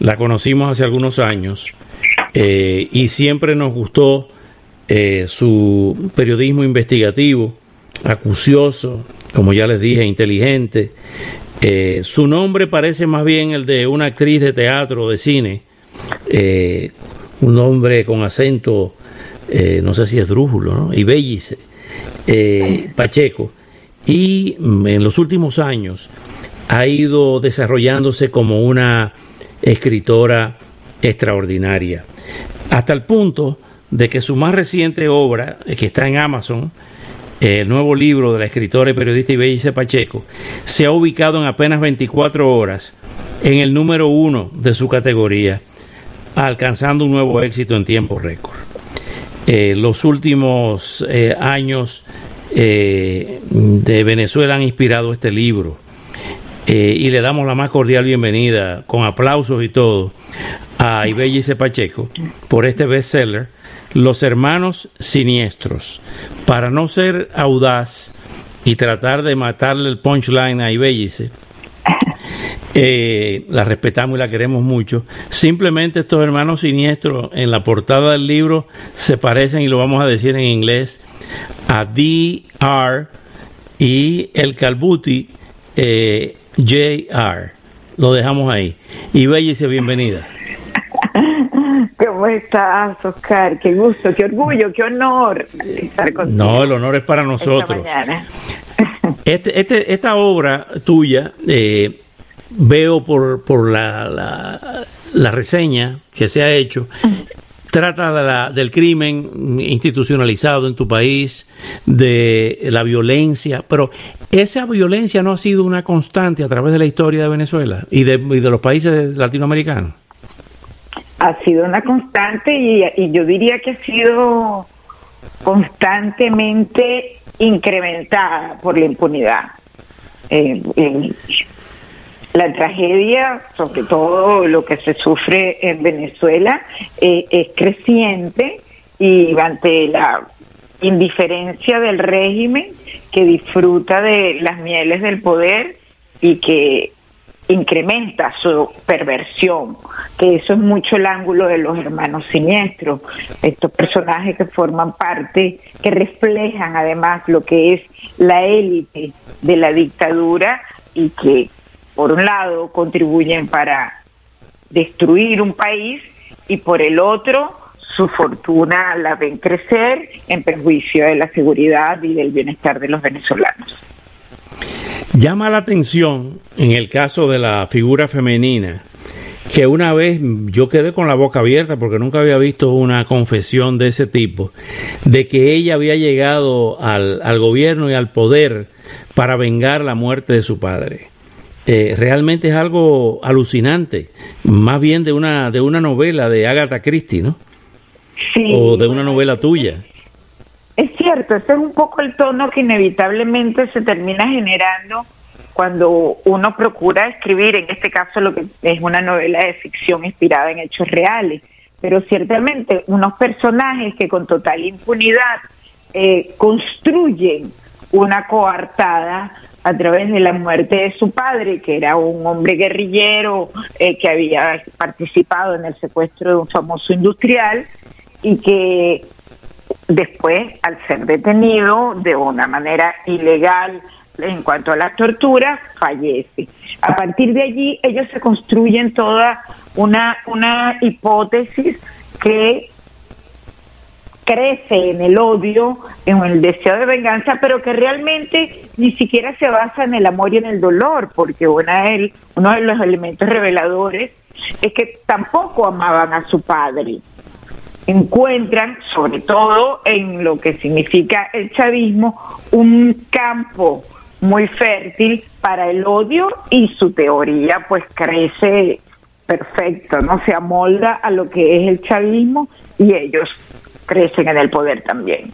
la conocimos hace algunos años eh, y siempre nos gustó eh, su periodismo investigativo, acucioso, como ya les dije, inteligente. Eh, su nombre parece más bien el de una actriz de teatro o de cine, un nombre con acento, no sé si es drújulo, ¿no? y bellice, Pacheco. Y mm, en los últimos años ha ido desarrollándose como una escritora extraordinaria. Hasta el punto de que su más reciente obra, eh, que está en Amazon, el nuevo libro de la escritora y periodista Ibellice Pacheco, se ha ubicado en apenas 24 horas en el número uno de su categoría, alcanzando un nuevo éxito en tiempo récord. Eh, los últimos eh, años de Venezuela han inspirado este libro. Eh, y le damos la más cordial bienvenida, con aplausos y todo, a Ibellice Pacheco por este bestseller, Los Hermanos Siniestros. Para no ser audaz y tratar de matarle el punchline a Ibellice, eh, la respetamos y la queremos mucho. Simplemente estos hermanos siniestros en la portada del libro se parecen, y lo vamos a decir en inglés, a D.R. y el Calbuti. Eh, JR. Lo dejamos ahí. Y Bellice, bienvenida. ¿Cómo estás, Oscar? Qué gusto, qué orgullo, qué honor estar contigo. No, el honor es para nosotros. Este, este, esta obra tuya, eh, veo por, por la, la, la, reseña que se ha hecho, trata del crimen institucionalizado en tu país, de la violencia, pero esa violencia no ha sido una constante a través de la historia de Venezuela y de, los países latinoamericanos. Ha sido una constante y, yo diría que ha sido constantemente incrementada por la impunidad. Eh, la tragedia, sobre todo lo que se sufre en Venezuela, eh, es creciente y ante la indiferencia del régimen que disfruta de las mieles del poder y que incrementa su perversión, que eso es mucho el ángulo de los hermanos siniestros, estos personajes que forman parte, que reflejan además lo que es la élite de la dictadura y que por un lado, contribuyen para destruir un país y por el otro, su fortuna la ven crecer en perjuicio de la seguridad y del bienestar de los venezolanos. Llama la atención en el caso de la figura femenina que una vez yo quedé con la boca abierta porque nunca había visto una confesión de ese tipo, de que ella había llegado al, al gobierno y al poder para vengar la muerte de su padre. Eh, realmente es algo alucinante, más bien de una de una novela de Agatha Christie, ¿no? Sí. O de una novela tuya. Es cierto, ese es un poco el tono que inevitablemente se termina generando cuando uno procura escribir, en este caso lo que es una novela de ficción inspirada en hechos reales, pero ciertamente unos personajes que con total impunidad eh, construyen una coartada a través de la muerte de su padre, que era un hombre guerrillero eh, que había participado en el secuestro de un famoso industrial y que después, al ser detenido de una manera ilegal en cuanto a la tortura, fallece. A partir de allí, ellos se construyen toda una, una hipótesis que crece en el odio, en el deseo de venganza, pero que realmente ni siquiera se basa en el amor y en el dolor, porque una de, uno de los elementos reveladores es que tampoco amaban a su padre. Encuentran, sobre todo en lo que significa el chavismo, un campo muy fértil para el odio y su teoría pues crece perfecto, ¿no? Se amolda a lo que es el chavismo y ellos crecen en el poder también.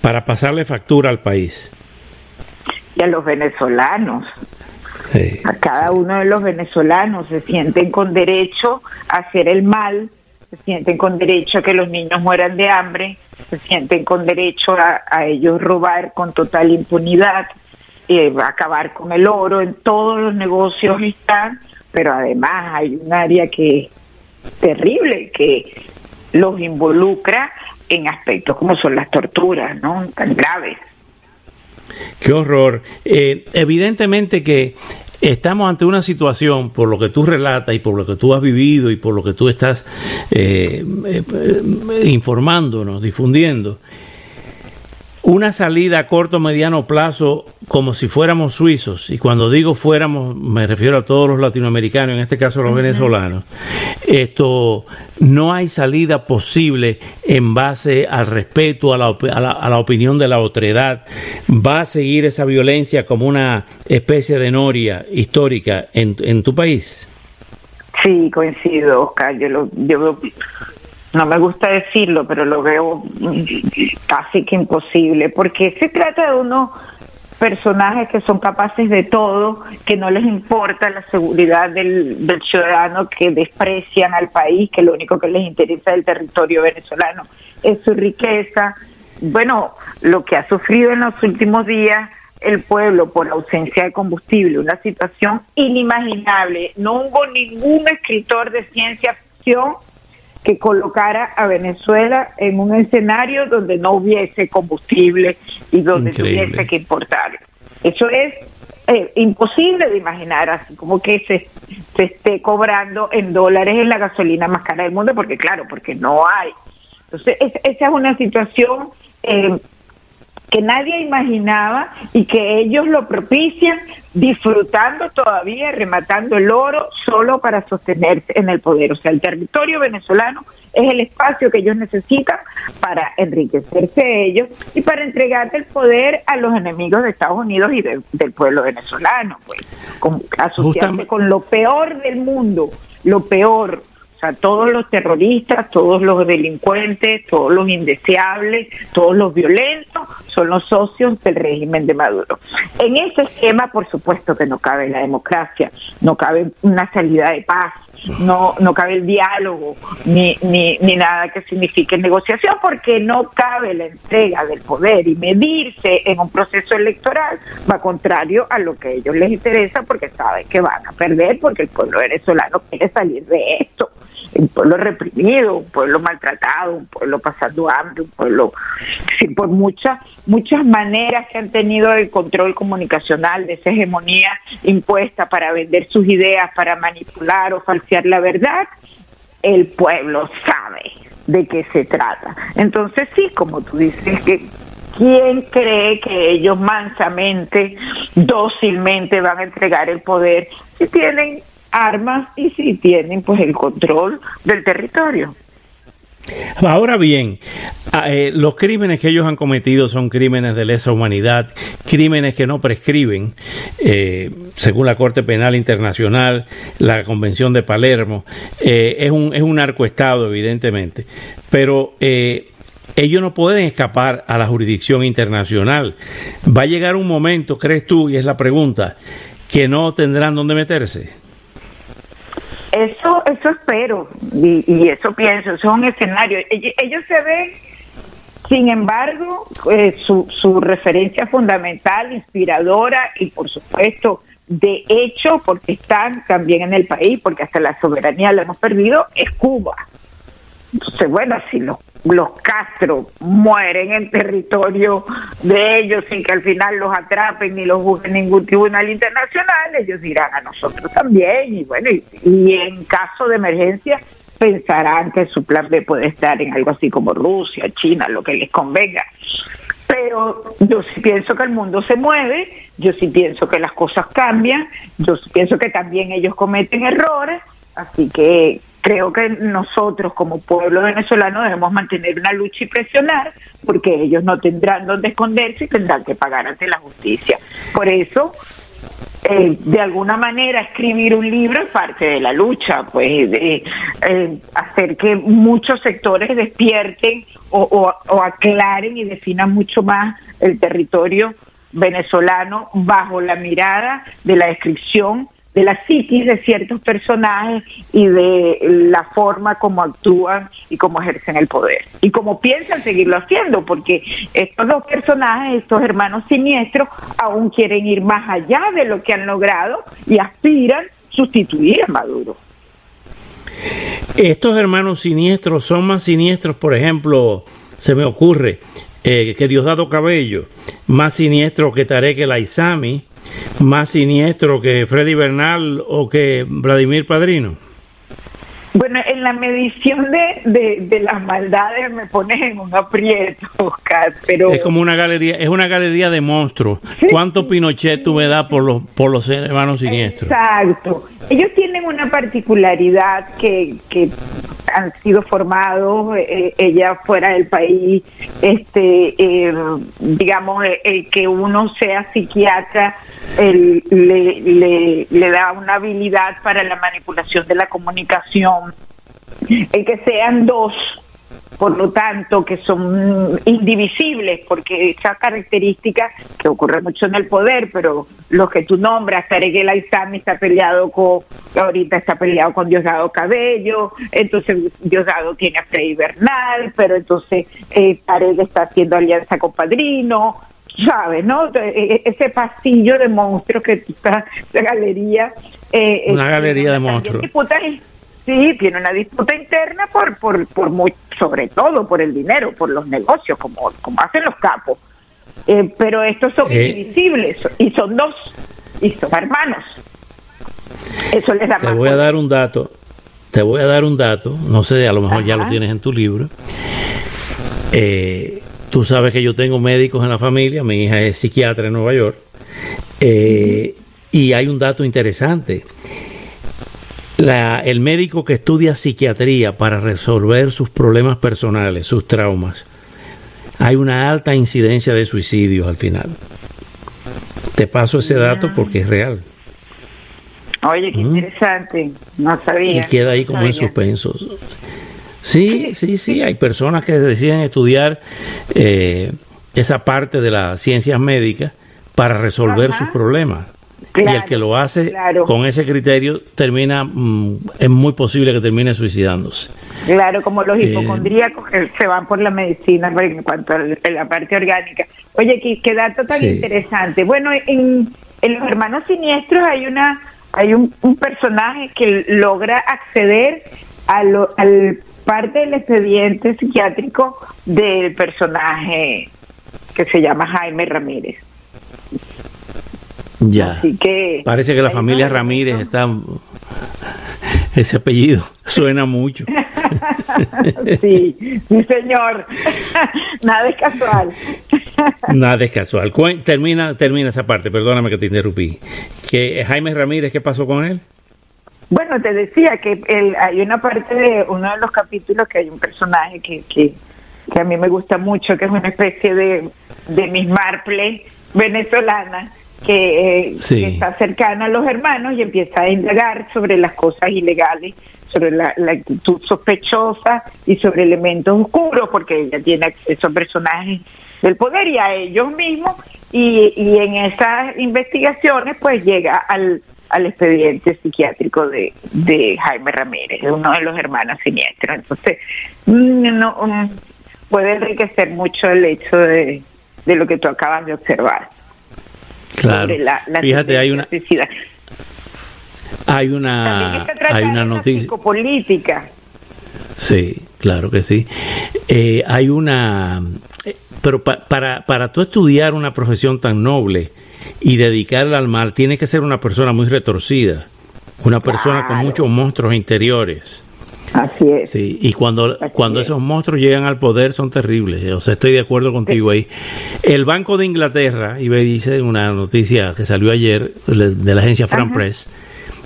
Para pasarle factura al país. Y a los venezolanos. a cada uno de los venezolanos se sienten con derecho a hacer el mal, se sienten con derecho a que los niños mueran de hambre, se sienten con derecho a, a ellos robar con total impunidad, eh, acabar con el oro, en todos los negocios están, pero además hay un área que es terrible, que los involucra en aspectos como son las torturas, ¿no? Tan graves. Qué horror. Eh, evidentemente que estamos ante una situación, por lo que tú relatas y por lo que tú has vivido y por lo que tú estás eh, eh, informándonos, difundiendo, una salida a corto mediano plazo como si fuéramos suizos. Y cuando digo fuéramos me refiero a todos los latinoamericanos en este caso los venezolanos esto no hay salida posible en base al respeto a la, a la, opinión de la otredad. Va a seguir esa violencia como una especie de noria histórica en, en tu país. Sí coincido Oscar. Yo lo yo no me gusta decirlo, pero lo veo casi que imposible, porque se trata de unos personajes que son capaces de todo, que no les importa la seguridad del, ciudadano, que desprecian al país, que lo único que les interesa del territorio venezolano es su riqueza. Bueno, lo que ha sufrido en los últimos días el pueblo por ausencia de combustible, una situación inimaginable. No hubo ningún escritor de ciencia ficción que colocara a Venezuela en un escenario donde no hubiese combustible y donde tuviese que importar. Eso es eh, imposible de imaginar, así como que se, se esté cobrando en dólares en la gasolina más cara del mundo, porque claro, porque no hay. Entonces, esa es una situación eh, que nadie imaginaba y que ellos lo propician disfrutando todavía, rematando el oro solo para sostenerse en el poder. O sea, el territorio venezolano es el espacio que ellos necesitan para enriquecerse ellos y para entregarle el poder a los enemigos de Estados Unidos y del pueblo venezolano, pues, con, asociarse con lo peor del mundo, lo peor o sea, todos los terroristas, todos los delincuentes, todos los indeseables, todos los violentos son los socios del régimen de Maduro. En ese esquema, por supuesto que no cabe la democracia, no cabe una salida de paz, no, no cabe el diálogo, ni, ni, ni nada que signifique negociación, porque no cabe la entrega del poder y medirse en un proceso electoral va contrario a lo que a ellos les interesa, porque saben que van a perder, porque el pueblo venezolano quiere salir de esto un pueblo reprimido, un pueblo maltratado, un pueblo pasando hambre, un pueblo sí, por muchas muchas maneras que han tenido el control comunicacional de esa hegemonía impuesta para vender sus ideas, para manipular o falsear la verdad, el pueblo sabe de qué se trata. Entonces sí, como tú dices que ¿Quién cree que ellos mansamente, dócilmente van a entregar el poder si tienen armas y si tienen pues el control del territorio. Ahora bien, ah, eh, los crímenes que ellos han cometido son crímenes de lesa humanidad, crímenes que no prescriben, eh, según la Corte Penal Internacional, la Convención de Palermo. Eh, es, un, es un narcoestado, evidentemente, pero ellos no pueden escapar a la jurisdicción internacional. Va a llegar un momento, crees tú, y es la pregunta, que no tendrán dónde meterse. Eso, eso espero y, eso pienso, eso es un escenario. Ellos, se ven, sin embargo, eh, su, su referencia fundamental, inspiradora y por supuesto de hecho, porque están también en el país, porque hasta la soberanía la hemos perdido, es Cuba. Entonces, bueno, si los, los Castro mueren en territorio de ellos sin que al final los atrapen ni los busquen ningún tribunal internacional, ellos irán a nosotros también. Y bueno, y, en caso de emergencia pensarán que su plan B puede estar en algo así como Rusia, China, lo que les convenga. Pero yo sí pienso que el mundo se mueve, yo sí pienso que las cosas cambian, yo sí pienso que también ellos cometen errores, así que creo que nosotros como pueblo venezolano debemos mantener una lucha y presionar porque ellos no tendrán donde esconderse y tendrán que pagar ante la justicia. Por eso eh, de alguna manera escribir un libro es parte de la lucha, pues de, eh, hacer que muchos sectores despierten o, o aclaren y definan mucho más el territorio venezolano bajo la mirada de la descripción de la psiquis de ciertos personajes y de la forma como actúan y cómo ejercen el poder. Y cómo piensan seguirlo haciendo, porque estos dos personajes, estos hermanos siniestros, aún quieren ir más allá de lo que han logrado y aspiran sustituir a Maduro. Estos hermanos siniestros son más siniestros, por ejemplo, se me ocurre eh, que Diosdado Cabello, más siniestro que Tarek El Aizami, más siniestro que Freddy Bernal o que Vladimir Padrino? Bueno, en la medición de, de, las maldades me pones en un aprieto, Oscar, pero... Es como una galería, es una galería de monstruos. ¿Cuánto Pinochet tú me das por los, por los hermanos siniestros? Exacto. Ellos tienen una particularidad que, que han sido formados, eh, ella fuera del país, este, eh, digamos, eh, el que uno sea psiquiatra le, le, le da una habilidad para la manipulación de la comunicación, el que sean dos por lo tanto, que son indivisibles, porque esa característica que ocurre mucho en el poder, pero lo que tú nombras, Tarek El Aizami está peleado con, ahorita está peleado con Diosdado Cabello, entonces Diosdado tiene a Freddy Bernal, pero entonces eh, Tarek está haciendo alianza con Padrino, ¿sabes? ¿no? E, e, ese pasillo de monstruos que está, la galería. Eh, Una galería de monstruos. Sí, tiene una disputa interna por, por, por muy, sobre todo por el dinero, por los negocios, como, como hacen los capos. Eh, pero estos son eh. invisibles y son dos, y son hermanos. Eso les da Te voy a dar un dato, te voy a dar un dato, no sé, a lo mejor ya lo tienes en tu libro. Eh, tú sabes que yo tengo médicos en la familia, mi hija es psiquiatra en Nueva York, y hay un dato interesante el médico que estudia psiquiatría para resolver sus problemas personales, sus traumas, hay una alta incidencia de suicidios al final. Te paso ese dato porque es real. Oye, qué interesante, no sabía. Y queda ahí como en suspenso. Sí, sí, sí, hay personas que deciden estudiar eh, esa parte de las ciencias médicas para resolver sus problemas y el que lo hace con ese criterio termina, mm, es muy posible que termine suicidándose. Claro, como los eh, hipocondríacos que se van por la medicina en cuanto a la parte orgánica. Oye, qué, dato tan interesante. Bueno, en, Los Hermanos Siniestros hay una hay un, personaje que logra acceder a al parte del expediente psiquiátrico del personaje que se llama Jaime Ramírez. Ya. que Parece que la familia Ramírez está. Ese apellido suena mucho. sí, sí, señor. Nada es casual. Nada es casual. Termina, termina esa parte, perdóname que te interrumpí. que Jaime Ramírez, ¿qué pasó con él? Bueno, te decía que hay una parte de uno de los capítulos que hay un personaje que, que, a mí me gusta mucho, que es una especie de, de Miss Marple venezolana, que, eh, está cercana a los hermanos y empieza a indagar sobre las cosas ilegales, sobre la, actitud sospechosa y sobre elementos oscuros, porque ella tiene acceso a personajes del poder y a ellos mismos, y, y en esas investigaciones pues llega al, al expediente psiquiátrico de, de Jaime Ramírez, uno de los hermanos siniestros. Entonces, mm, no, mm, puede enriquecer mucho el hecho de, de lo que tú acabas de observar. Claro. Fíjate, hay una hay una hay una noticia política. Sí, claro que sí. Eh, hay una eh, pero para para tú estudiar una profesión tan noble y dedicarla al mal, tienes que ser una persona muy retorcida, una persona con muchos monstruos interiores. Así es. Sí, y cuando, cuando esos monstruos llegan al poder son terribles. O sea, estoy de acuerdo contigo ahí. El Banco de Inglaterra, y me dice una noticia que salió ayer de la agencia Fran Press,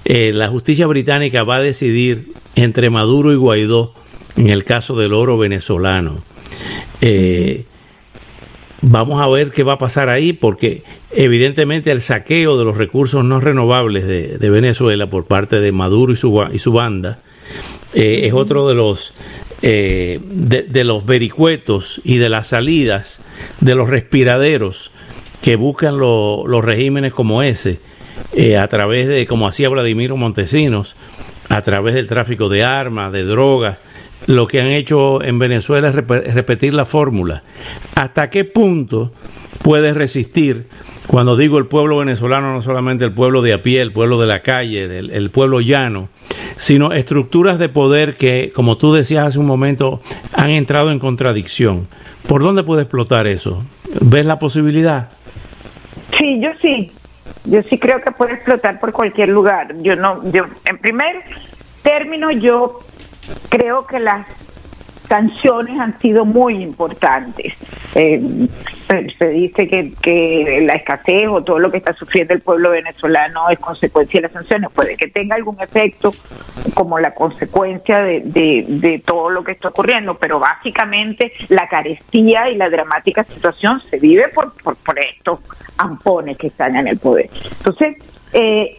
eh, la justicia británica va a decidir entre Maduro y Guaidó en el caso del oro venezolano. Eh, vamos a ver qué va a pasar ahí, porque evidentemente el saqueo de los recursos no renovables de, Venezuela por parte de Maduro y su, y su banda eh, es otro de los eh, de, los vericuetos y de las salidas de los respiraderos que buscan los regímenes como ese eh, a través de como hacía Vladimiro Montesinos a través del tráfico de armas de drogas lo que han hecho en Venezuela es repetir la fórmula. Hasta qué punto puede resistir cuando digo el pueblo venezolano, no solamente el pueblo de a pie, el pueblo de la calle, el pueblo llano, sino estructuras de poder que, como tú decías hace un momento, han entrado en contradicción. ¿Por dónde puede explotar eso? ¿Ves la posibilidad? Sí, yo sí. Yo sí creo que puede explotar por cualquier lugar. Yo no, yo, en primer término, yo creo que las sanciones han sido muy importantes. Eh, se, dice que, que, la escasez o todo lo que está sufriendo el pueblo venezolano es consecuencia de las sanciones. Puede que tenga algún efecto como la consecuencia de, de, todo lo que está ocurriendo, pero básicamente la carestía y la dramática situación se vive por, por, por estos ampones que están en el poder. Entonces, eh,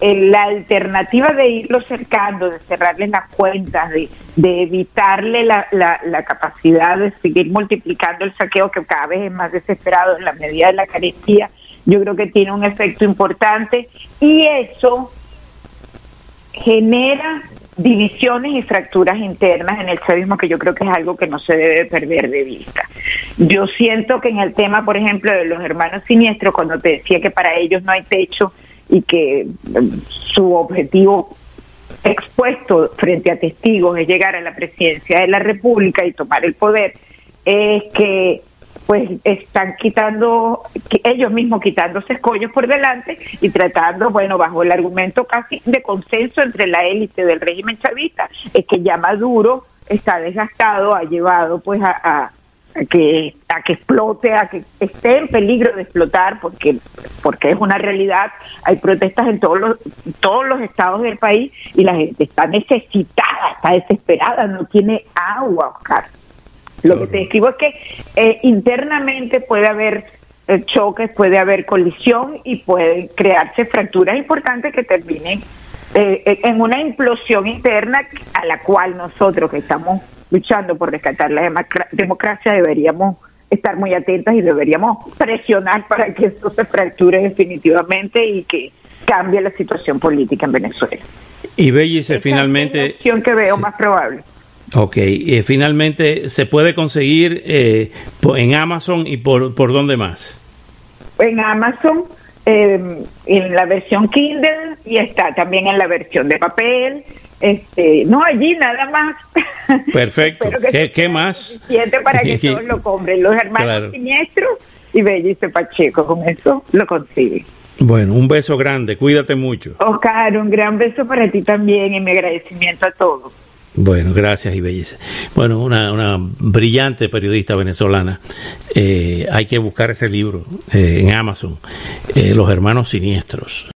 la alternativa de irlo cercando, de cerrarles las cuentas, de, de evitarle la, la, capacidad de seguir multiplicando el saqueo que cada vez es más desesperado en la medida de la carestía, yo creo que tiene un efecto importante y eso genera divisiones y fracturas internas en el chavismo que yo creo que es algo que no se debe perder de vista. Yo siento que en el tema, por ejemplo, de los hermanos siniestros, cuando te decía que para ellos no hay techo, y que em, su objetivo expuesto frente a testigos es llegar a la presidencia de la República y tomar el poder, es que pues están quitando, ellos mismos quitándose escollos por delante y tratando, bueno, bajo el argumento casi de consenso entre la élite del régimen chavista, es que ya Maduro está desgastado, ha llevado pues a a que a que explote, a que esté en peligro de explotar, porque porque es una realidad. Hay protestas en todos los todos los estados del país y la gente está necesitada, está desesperada, no tiene agua, Oscar. Lo que te escribo es que eh, internamente puede haber eh, choques, puede haber colisión y pueden crearse fracturas importantes que terminen eh, en una implosión interna a la cual nosotros que estamos luchando por rescatar la democracia, deberíamos estar muy atentas y deberíamos presionar para que esto se fracture definitivamente y que cambie la situación política en Venezuela. Y Bellice, finalmente... Es la opción que veo más probable. Ok, y finalmente, ¿se puede conseguir eh, en Amazon y por, por dónde más? En Amazon, eh, en la versión Kindle y está también en la versión de papel este, no, allí nada más. Perfecto. ¿Qué, más? para que todos lo compren. Los hermanos Siniestros y Bellice Pacheco. Con eso lo consigue. Bueno, un beso grande. Cuídate mucho. Oscar, un gran beso para ti también y mi agradecimiento a todos. Bueno, gracias y belleza. Bueno, una, una brillante periodista venezolana. Eh, hay que buscar ese libro eh, en Amazon, eh, Los Hermanos Siniestros.